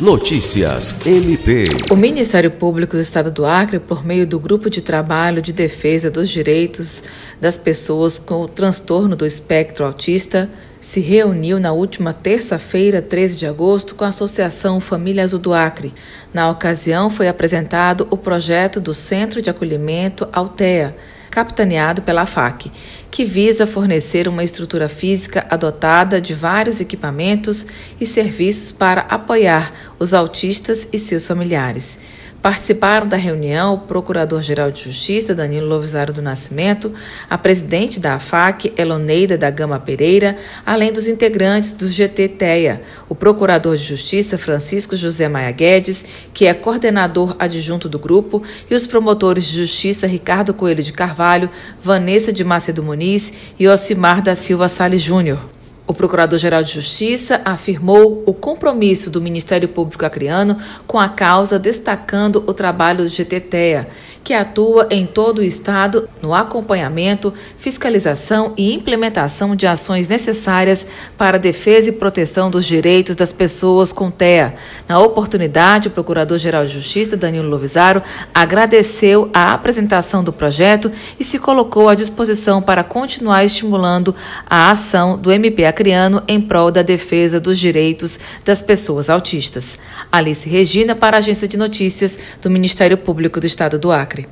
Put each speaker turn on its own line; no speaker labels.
Notícias MP.
O Ministério Público do Estado do Acre, por meio do Grupo de Trabalho de Defesa dos Direitos das Pessoas com o Transtorno do Espectro Autista, se reuniu na última terça-feira, 13 de agosto, com a Associação Família Azul do Acre. Na ocasião, foi apresentado o projeto do Centro de Acolhimento Altea capitaneado pela FAC, que visa fornecer uma estrutura física adotada de vários equipamentos e serviços para apoiar os autistas e seus familiares. Participaram da reunião o Procurador-Geral de Justiça, Danilo Lovisaro do Nascimento, a presidente da AFAC, Eloneida da Gama Pereira, além dos integrantes do GT-TEA, o Procurador de Justiça, Francisco José Maia Guedes, que é coordenador adjunto do grupo, e os promotores de Justiça Ricardo Coelho de Carvalho, Vanessa de Macedo Muniz e Ocimar da Silva Salles Júnior. O Procurador-Geral de Justiça afirmou o compromisso do Ministério Público Acreano com a causa, destacando o trabalho do GTTEA, que atua em todo o Estado no acompanhamento, fiscalização e implementação de ações necessárias para a defesa e proteção dos direitos das pessoas com TEA. Na oportunidade, o Procurador-Geral de Justiça, Danilo Lovisaro, agradeceu a apresentação do projeto e se colocou à disposição para continuar estimulando a ação do MP Acreano em prol da defesa dos direitos das pessoas autistas. Alice Regina, para a Agência de Notícias do Ministério Público do Estado do Acre.